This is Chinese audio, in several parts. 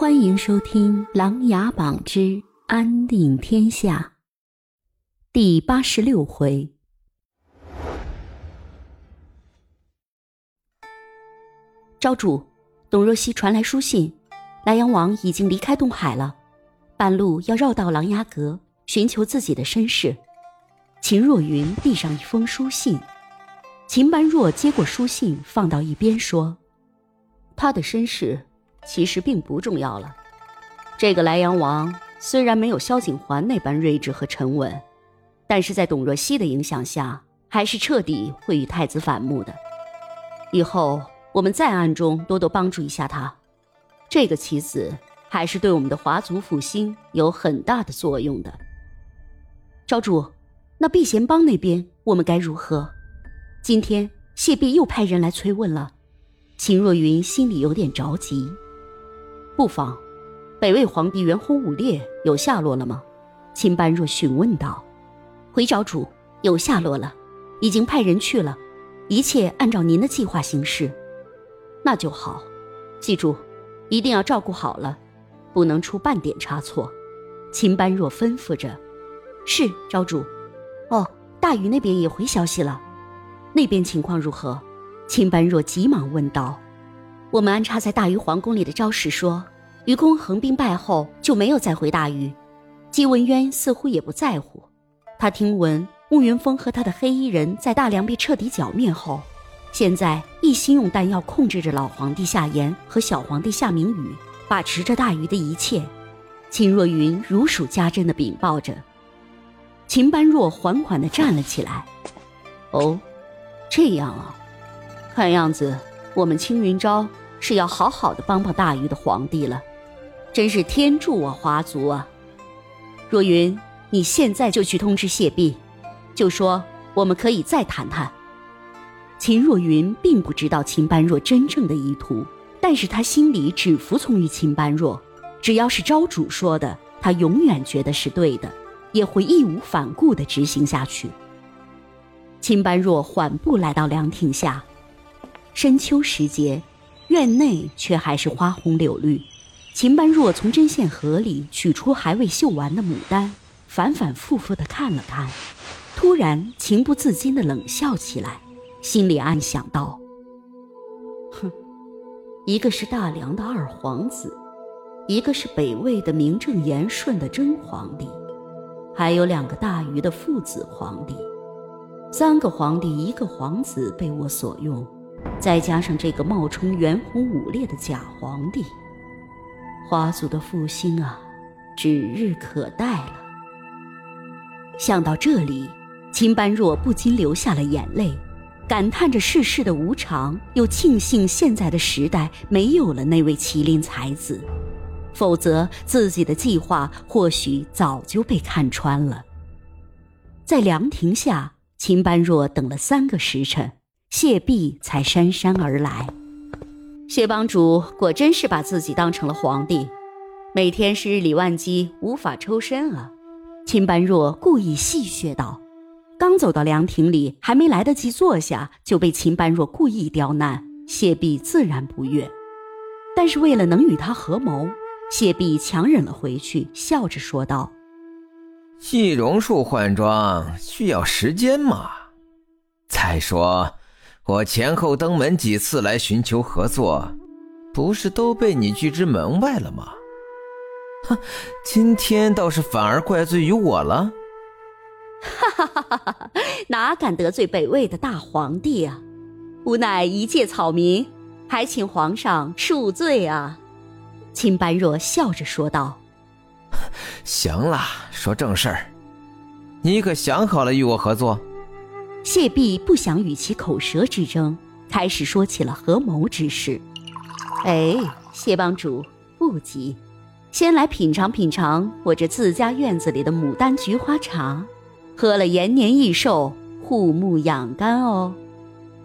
欢迎收听《琅琊榜之安定天下》第八十六回。昭主，董若曦传来书信，莱阳王已经离开东海了，半路要绕到琅琊阁寻求自己的身世。秦若云递上一封书信，秦般若接过书信，放到一边说：“他的身世。”其实并不重要了。这个莱阳王虽然没有萧景环那般睿智和沉稳，但是在董若曦的影响下，还是彻底会与太子反目的。以后我们再暗中多多帮助一下他，这个棋子还是对我们的华族复兴有很大的作用的。昭主，那避贤帮那边我们该如何？今天谢弼又派人来催问了，秦若云心里有点着急。不妨，北魏皇帝元宏武烈有下落了吗？秦般若询问道。回昭主，有下落了，已经派人去了，一切按照您的计划行事。那就好，记住，一定要照顾好了，不能出半点差错。秦般若吩咐着。是昭主。哦，大禹那边也回消息了，那边情况如何？秦般若急忙问道。我们安插在大禹皇宫里的招使说，愚公横兵败后就没有再回大禹。姬文渊似乎也不在乎。他听闻慕云峰和他的黑衣人在大梁被彻底剿灭后，现在一心用弹药控制着老皇帝夏言和小皇帝夏明宇，把持着大禹的一切。秦若云如数家珍的禀报着。秦般若缓缓地站了起来。哦，这样啊，看样子我们青云昭。是要好好的帮帮大禹的皇帝了，真是天助我华族啊！若云，你现在就去通知谢弼，就说我们可以再谈谈。秦若云并不知道秦般若真正的意图，但是他心里只服从于秦般若，只要是昭主说的，他永远觉得是对的，也会义无反顾的执行下去。秦般若缓步来到凉亭下，深秋时节。院内却还是花红柳绿，秦般若从针线盒里取出还未绣完的牡丹，反反复复的看了看，突然情不自禁的冷笑起来，心里暗想道：“哼，一个是大梁的二皇子，一个是北魏的名正言顺的真皇帝，还有两个大禹的父子皇帝，三个皇帝一个皇子被我所用。”再加上这个冒充元宏武烈的假皇帝，华族的复兴啊，指日可待了。想到这里，秦般若不禁流下了眼泪，感叹着世事的无常，又庆幸现在的时代没有了那位麒麟才子，否则自己的计划或许早就被看穿了。在凉亭下，秦般若等了三个时辰。谢弼才姗姗而来，谢帮主果真是把自己当成了皇帝，每天是日理万机，无法抽身啊！秦般若故意戏谑道。刚走到凉亭里，还没来得及坐下，就被秦般若故意刁难，谢弼自然不悦。但是为了能与他合谋，谢弼强忍了回去，笑着说道：“易容术换装需要时间嘛，再说……”我前后登门几次来寻求合作，不是都被你拒之门外了吗？哼，今天倒是反而怪罪于我了。哈哈哈哈哈！哪敢得罪北魏的大皇帝啊？吾乃一介草民，还请皇上恕罪啊！秦般若笑着说道。行了，说正事儿，你可想好了与我合作？谢弼不想与其口舌之争，开始说起了合谋之事。哎，谢帮主不急，先来品尝品尝我这自家院子里的牡丹菊花茶，喝了延年益寿、护目养肝哦。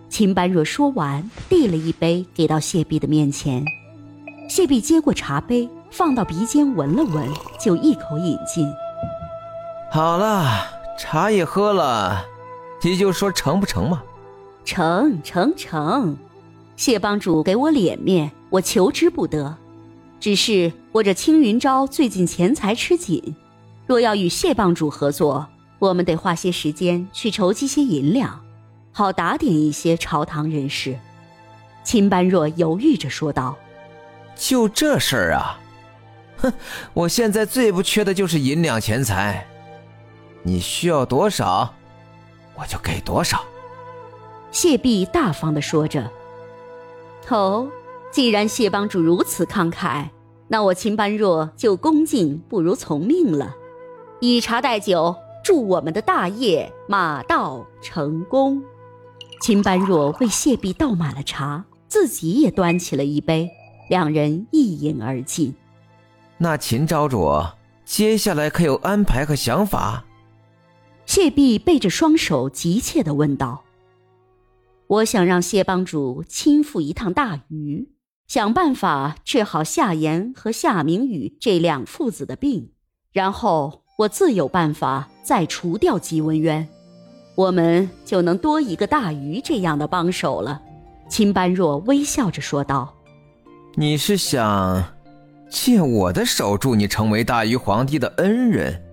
秦般若说完，递了一杯给到谢弼的面前。谢弼接过茶杯，放到鼻尖闻了闻，就一口饮尽。好了，茶也喝了。你就说成不成嘛？成成成，谢帮主给我脸面，我求之不得。只是我这青云招最近钱财吃紧，若要与谢帮主合作，我们得花些时间去筹集些银两，好打点一些朝堂人士。”秦般若犹豫着说道：“就这事儿啊？哼，我现在最不缺的就是银两钱财。你需要多少，我就给多少。”谢弼大方的说着。哦，既然谢帮主如此慷慨，那我秦般若就恭敬不如从命了。以茶代酒，祝我们的大业马到成功。秦般若为谢弼倒满了茶。自己也端起了一杯，两人一饮而尽。那秦昭主接下来可有安排和想法？谢弼背着双手急切地问道：“我想让谢帮主亲赴一趟大禹，想办法治好夏言和夏明宇这两父子的病，然后我自有办法再除掉姬文渊，我们就能多一个大禹这样的帮手了。”秦般若微笑着说道：“你是想借我的手助你成为大禹皇帝的恩人，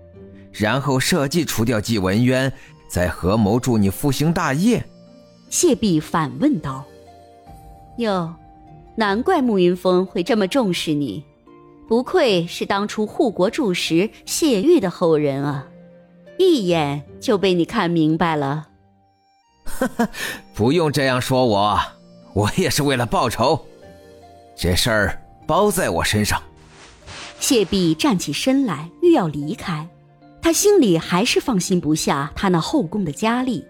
然后设计除掉纪文渊，再合谋助你复兴大业？”谢弼反问道：“哟，难怪慕云峰会这么重视你，不愧是当初护国柱石谢玉的后人啊，一眼就被你看明白了。”“哈哈，不用这样说我。”我也是为了报仇，这事儿包在我身上。谢弼站起身来，欲要离开，他心里还是放心不下他那后宫的佳丽。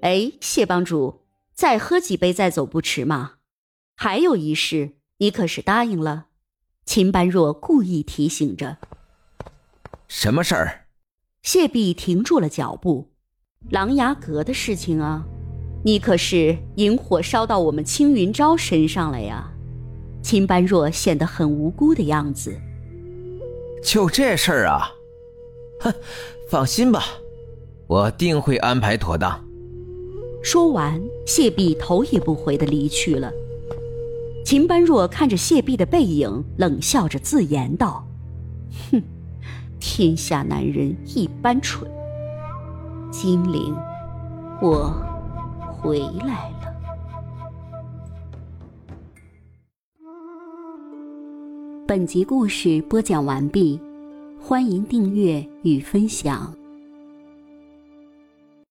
哎，谢帮主，再喝几杯再走不迟嘛。还有一事，你可是答应了？秦般若故意提醒着。什么事儿？谢弼停住了脚步。琅琊阁的事情啊。你可是引火烧到我们青云昭身上了呀？秦般若显得很无辜的样子。就这事儿啊？哼，放心吧，我定会安排妥当。说完，谢弼头也不回的离去了。秦般若看着谢弼的背影，冷笑着自言道：“哼，天下男人一般蠢。金陵，我。”回来了。本集故事播讲完毕，欢迎订阅与分享。